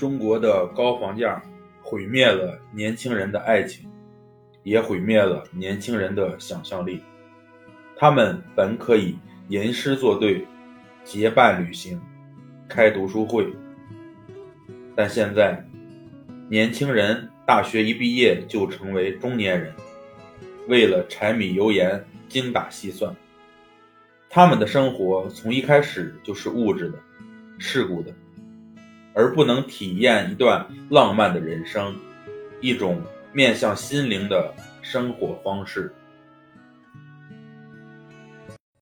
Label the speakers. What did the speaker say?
Speaker 1: 中国的高房价毁灭了年轻人的爱情，也毁灭了年轻人的想象力。他们本可以吟诗作对、结伴旅行、开读书会，但现在，年轻人大学一毕业就成为中年人，为了柴米油盐精打细算。他们的生活从一开始就是物质的、世故的。而不能体验一段浪漫的人生，一种面向心灵的生活方式。